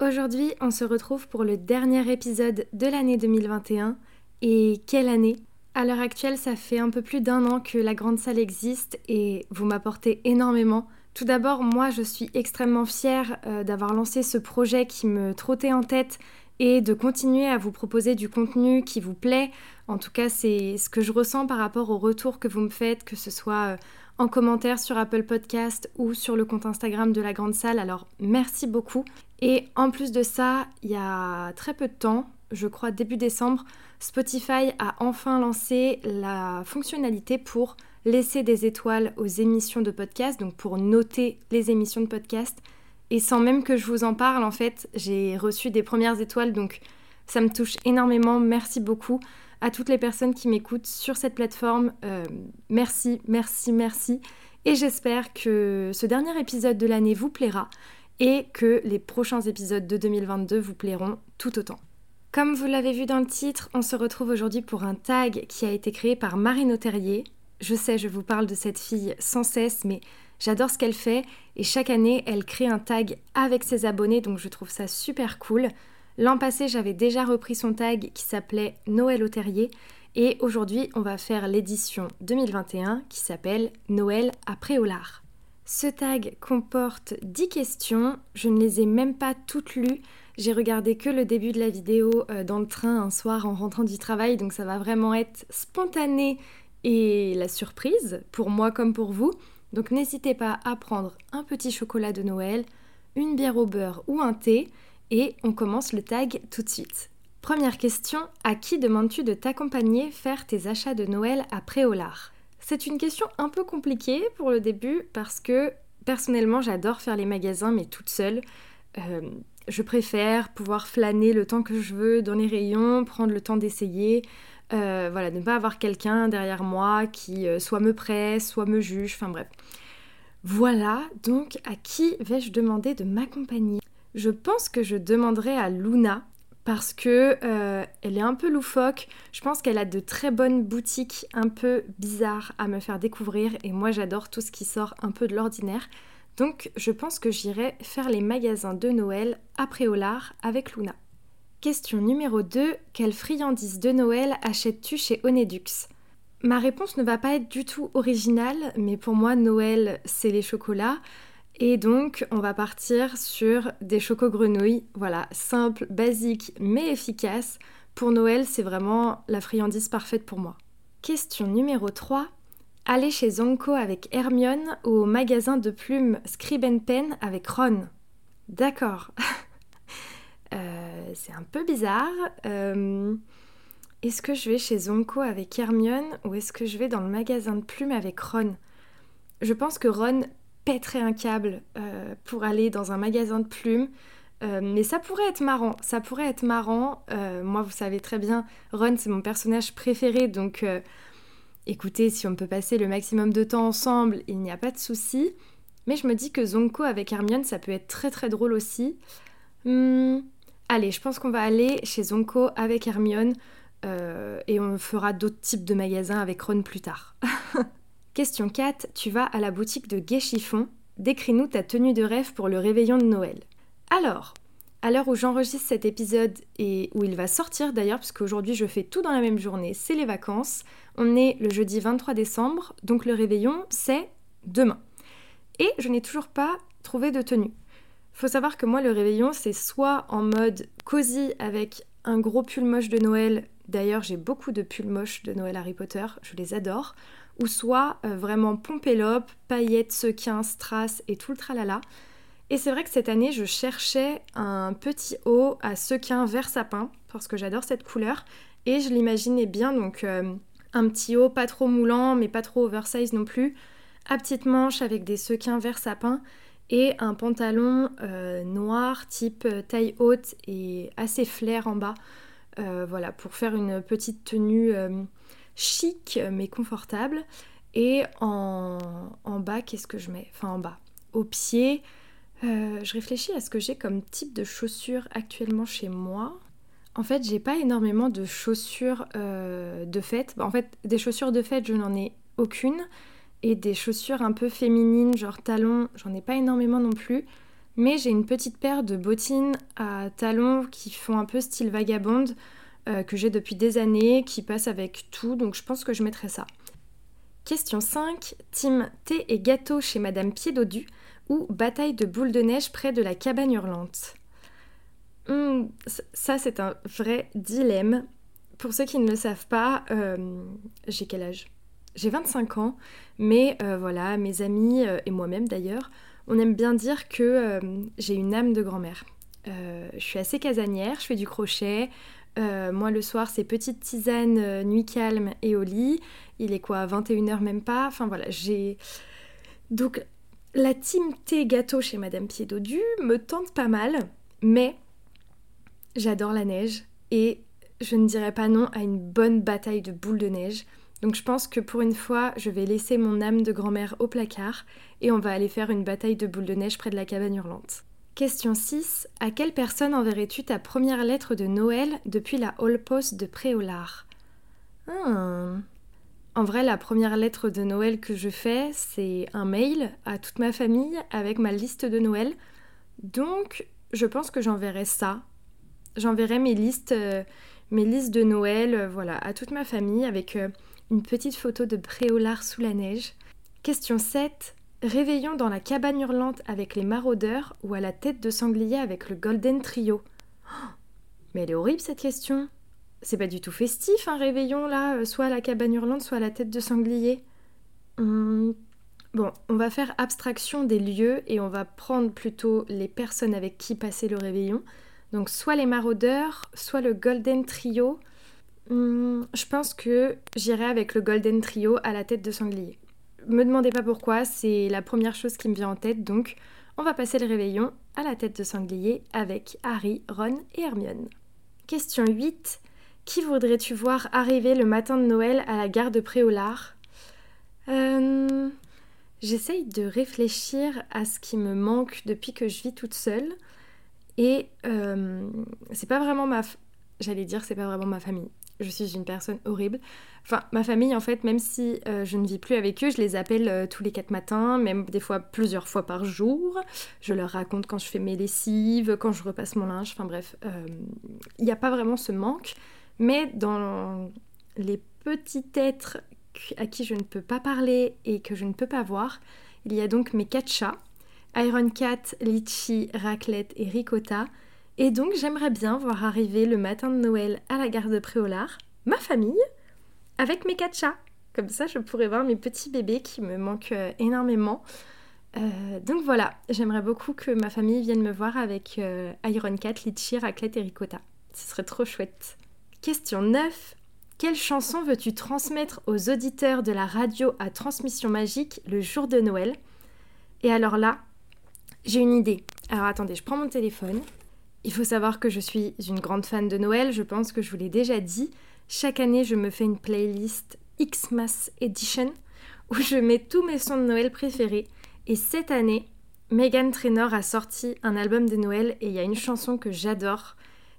Aujourd'hui on se retrouve pour le dernier épisode de l'année 2021 et quelle année? À l'heure actuelle ça fait un peu plus d'un an que La Grande Salle existe et vous m'apportez énormément. Tout d'abord moi je suis extrêmement fière euh, d'avoir lancé ce projet qui me trottait en tête et de continuer à vous proposer du contenu qui vous plaît. En tout cas, c'est ce que je ressens par rapport au retour que vous me faites, que ce soit euh, en commentaire sur Apple Podcast ou sur le compte Instagram de la Grande Salle. Alors merci beaucoup. Et en plus de ça, il y a très peu de temps, je crois début décembre, Spotify a enfin lancé la fonctionnalité pour laisser des étoiles aux émissions de podcast, donc pour noter les émissions de podcast. Et sans même que je vous en parle, en fait, j'ai reçu des premières étoiles, donc ça me touche énormément. Merci beaucoup à toutes les personnes qui m'écoutent sur cette plateforme. Euh, merci, merci, merci. Et j'espère que ce dernier épisode de l'année vous plaira et que les prochains épisodes de 2022 vous plairont tout autant. Comme vous l'avez vu dans le titre, on se retrouve aujourd'hui pour un tag qui a été créé par Marine Terrier. Je sais, je vous parle de cette fille sans cesse, mais j'adore ce qu'elle fait et chaque année, elle crée un tag avec ses abonnés, donc je trouve ça super cool. L'an passé, j'avais déjà repris son tag qui s'appelait Noël au terrier et aujourd'hui, on va faire l'édition 2021 qui s'appelle Noël après Préolard. Ce tag comporte 10 questions, je ne les ai même pas toutes lues. J'ai regardé que le début de la vidéo euh, dans le train un soir en rentrant du travail, donc ça va vraiment être spontané et la surprise pour moi comme pour vous. Donc n'hésitez pas à prendre un petit chocolat de Noël, une bière au beurre ou un thé et on commence le tag tout de suite. Première question, à qui demandes-tu de t'accompagner faire tes achats de Noël à Préolard? C'est une question un peu compliquée pour le début parce que personnellement j'adore faire les magasins mais toute seule. Euh, je préfère pouvoir flâner le temps que je veux dans les rayons, prendre le temps d'essayer. Euh, voilà, ne pas avoir quelqu'un derrière moi qui euh, soit me presse, soit me juge, enfin bref. Voilà, donc à qui vais-je demander de m'accompagner? Je pense que je demanderai à Luna parce que euh, elle est un peu loufoque. Je pense qu'elle a de très bonnes boutiques un peu bizarres à me faire découvrir et moi j'adore tout ce qui sort un peu de l'ordinaire. Donc je pense que j'irai faire les magasins de Noël après Préolard avec Luna. Question numéro 2. Quelle friandise de Noël achètes-tu chez Onedux? Ma réponse ne va pas être du tout originale, mais pour moi Noël c'est les chocolats. Et donc, on va partir sur des chocos grenouilles. Voilà, simple, basique, mais efficace. Pour Noël, c'est vraiment la friandise parfaite pour moi. Question numéro 3. Aller chez Zonko avec Hermione ou au magasin de plumes Scribe Pen avec Ron. D'accord. Euh, c'est un peu bizarre. Euh, est-ce que je vais chez Zonko avec Hermione ou est-ce que je vais dans le magasin de plumes avec Ron? Je pense que Ron pèterais un câble euh, pour aller dans un magasin de plumes. Euh, mais ça pourrait être marrant, ça pourrait être marrant. Euh, moi, vous savez très bien, Ron, c'est mon personnage préféré, donc écoutez, si on peut passer le maximum de temps ensemble, il n'y a pas de souci. Mais je me dis que Zonko avec Hermione, ça peut être très très drôle aussi. Hmm, allez, je pense qu'on va aller chez Zonko avec Hermione et on fera d'autres types de magasins avec Ron plus tard. Question 4. Tu vas à la boutique de Gay Chiffon. Décris-nous ta tenue de rêve pour le réveillon de Noël. Alors, à l'heure où j'enregistre cet épisode et où il va sortir d'ailleurs, parce qu'aujourd'hui je fais tout dans la même journée, c'est les vacances. On est le jeudi 23 décembre, donc le réveillon c'est demain. Et je n'ai toujours pas trouvé de tenue. Faut savoir que moi le réveillon c'est soit en mode cosy avec un gros pull moche de Noël. D'ailleurs j'ai beaucoup de pulls moches de Noël Harry Potter, je les adore ou soit euh, vraiment pompelope, paillettes, sequins, strass et tout le tralala. Et c'est vrai que cette année, je cherchais un petit haut à sequins vert sapin, parce que j'adore cette couleur, et je l'imaginais bien, donc euh, un petit haut pas trop moulant, mais pas trop oversize non plus, à petite manche avec des sequins vert sapin. et un pantalon noir type taille haute et assez flair en bas. voilà, pour faire une petite tenue chic mais confortable. Et en, en bas, qu'est-ce que je mets? Enfin en bas. Au pied, je réfléchis à ce que j'ai comme type de chaussures actuellement chez moi. En fait, j'ai pas énormément de chaussures euh, de fête. En fait, des chaussures de fête, je n'en ai aucune. Et des chaussures un peu féminines, genre talons, j'en ai pas énormément non plus. Mais j'ai une petite paire de bottines à talons qui font un peu style vagabonde, euh, que j'ai depuis des années, qui passent avec tout. Donc je pense que je mettrai ça. Question 5. Team thé et gâteau chez Madame Pied ou bataille de boules de neige près de la cabane hurlante? Hmm, ça, c'est un vrai dilemme. Pour ceux qui ne le savent pas, euh, j'ai quel âge? J'ai 25 ans, mais euh, voilà, mes amis et moi-même d'ailleurs, on aime bien dire que j'ai une âme de grand-mère. je suis assez casanière, je fais du crochet. Moi, le soir, c'est petite tisane, nuit calme et au lit. Il est quoi 21h même pas Enfin voilà, j'ai. Donc, la team thé gâteau chez Madame Pied Dodu me tente pas mal, mais J'adore la neige et je ne dirais pas non à une bonne bataille de boules de neige. Donc je pense que pour une fois, je vais laisser mon âme de grand-mère au placard et on va aller faire une bataille de boules de neige près de la cabane hurlante. Question 6. À quelle personne enverrais-tu ta première lettre de Noël depuis la Hall Post de Préolard? Hmm. En vrai, la première lettre de Noël que je fais, c'est un mail à toute ma famille avec ma liste de Noël. Donc, je pense que j'enverrai ça j'enverrai mes listes, euh, mes listes de Noël euh, voilà, à toute ma famille avec euh, une petite photo de Préolard sous la neige. Question 7. Réveillons dans la cabane hurlante avec les maraudeurs ou à la tête de sanglier avec le Golden Trio Mais elle est horrible cette question. C'est pas du tout festif un réveillon là, soit à la cabane hurlante, soit à la tête de sanglier. Hum, bon, on va faire abstraction des lieux et on va prendre plutôt les personnes avec qui passer le réveillon. Donc soit les maraudeurs, soit le Golden Trio. Hmm, je pense que j'irai avec le Golden Trio à la tête de sanglier. Me demandez pas pourquoi, c'est la première chose qui me vient en tête, donc on va passer le réveillon à la tête de sanglier avec Harry, Ron et Hermione. Question 8. Qui voudrais-tu voir arriver le matin de Noël à la gare de Préolard? Euh, J'essaye de réfléchir à ce qui me manque depuis que je vis toute seule. Et euh, c'est pas vraiment ma. J'allais dire, c'est pas vraiment ma famille. Je suis une personne horrible. Enfin, ma famille, en fait, même si euh, je ne vis plus avec eux, je les appelle euh, tous les quatre matins, même des fois plusieurs fois par jour. Je leur raconte quand je fais mes lessives, quand je repasse mon linge. Enfin bref, il n'y a pas vraiment ce manque. Mais dans les petits êtres à qui je ne peux pas parler et que je ne peux pas voir, il y a donc mes quatre chats Iron Cat, Litchi, Raclette et Ricotta. Et donc j'aimerais bien voir arriver le matin de Noël à la gare de Préolard ma famille avec mes quatre chats. Comme ça, je pourrais voir mes petits bébés qui me manquent euh, énormément. Euh, donc voilà, j'aimerais beaucoup que ma famille vienne me voir avec euh, Iron Cat, Litchi, Raclette et Ricotta. Ce serait trop chouette. Question 9. Quelle chanson veux-tu transmettre aux auditeurs de la radio à transmission magique le jour de Noël? Et alors là, j'ai une idée. Alors attendez, je prends mon téléphone. Il faut savoir que je suis une grande fan de Noël, je pense que je vous l'ai déjà dit. Chaque année, je me fais une playlist Xmas Edition où je mets tous mes sons de Noël préférés. Et cette année, Megan Trainor a sorti un album de Noël et il y a une chanson que j'adore,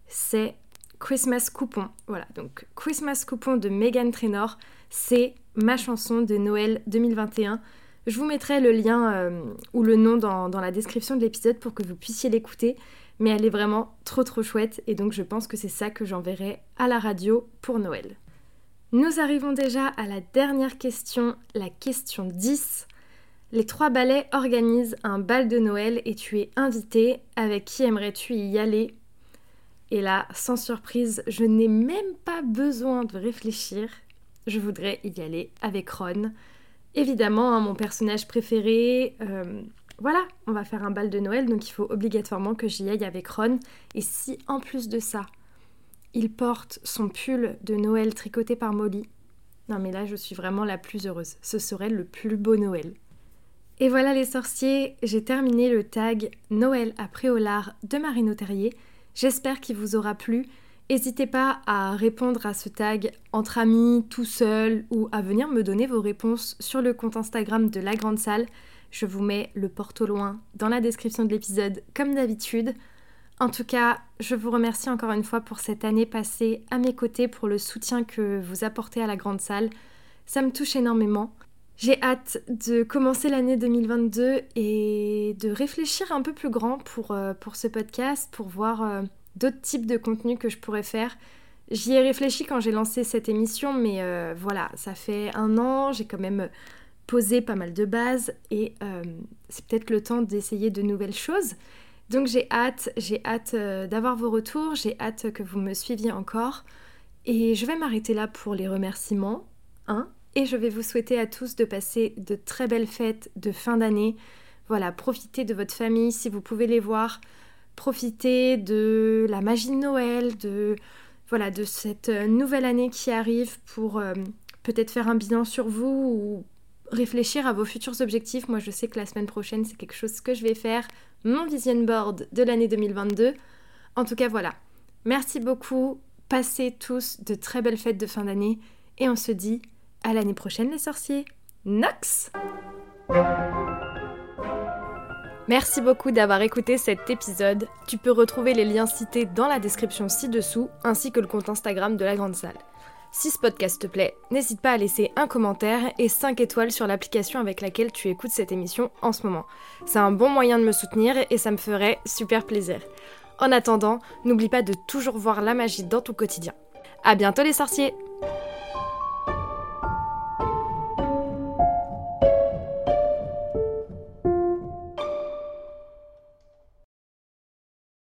c'est Christmas Coupon. Voilà, donc Christmas Coupon de Megan Trainor, c'est ma chanson de Noël 2021. Je vous mettrai le lien euh, ou le nom dans, la description de l'épisode pour que vous puissiez l'écouter. Mais elle est vraiment trop trop chouette et donc je pense que c'est ça que j'enverrai à la radio pour Noël. Nous arrivons déjà à la dernière question, la question 10. Les trois ballets organisent un bal de Noël et tu es invité. Avec qui aimerais-tu y aller? Et là, sans surprise, je n'ai même pas besoin de réfléchir. Je voudrais y aller avec Ron. Évidemment, hein, mon personnage préféré. Euh, voilà, on va faire un bal de Noël, donc il faut obligatoirement que j'y aille avec Ron. Et si en plus de ça, il porte son pull de Noël tricoté par Molly, non mais là je suis vraiment la plus heureuse. Ce serait le plus beau Noël. Et voilà les sorciers, j'ai terminé le tag Noël à Préolard de Marino Terrier. J'espère qu'il vous aura plu. N'hésitez pas à répondre à ce tag entre amis, tout seul, ou à venir me donner vos réponses sur le compte Instagram de la Grande Salle. Je vous mets le porte au loin dans la description de l'épisode comme d'habitude. En tout cas, je vous remercie encore une fois pour cette année passée à mes côtés, pour le soutien que vous apportez à la Grande Salle. Ça me touche énormément. J'ai hâte de commencer l'année 2022 et de réfléchir un peu plus grand pour, euh, pour ce podcast, pour voir euh, d'autres types de contenus que je pourrais faire. J'y ai réfléchi quand j'ai lancé cette émission, mais euh, voilà, ça fait un an, j'ai quand même posé pas mal de bases et c'est peut-être le temps d'essayer de nouvelles choses. Donc j'ai hâte, j'ai hâte d'avoir vos retours, j'ai hâte que vous me suiviez encore. Et je vais m'arrêter là pour les remerciements. Hein et je vais vous souhaiter à tous de passer de très belles fêtes de fin d'année. Voilà, profitez de votre famille si vous pouvez les voir. Profitez de la magie de Noël, de voilà, de cette euh, nouvelle année qui arrive pour euh, peut-être faire un bilan sur vous ou réfléchir à vos futurs objectifs. Moi, je sais que la semaine prochaine, c'est quelque chose que je vais faire, mon vision board de l'année 2022. En tout cas, voilà. Merci beaucoup. Passez tous de très belles fêtes de fin d'année et on se dit à l'année prochaine les sorciers. Nox Merci beaucoup d'avoir écouté cet épisode. Tu peux retrouver les liens cités dans la description ci-dessous, ainsi que le compte Instagram de la Grande Salle. Si ce podcast te plaît, n'hésite pas à laisser un commentaire et 5 étoiles sur l'application avec laquelle tu écoutes cette émission en ce moment. C'est un bon moyen de me soutenir et ça me ferait super plaisir. En attendant, n'oublie pas de toujours voir la magie dans ton quotidien. À bientôt les sorciers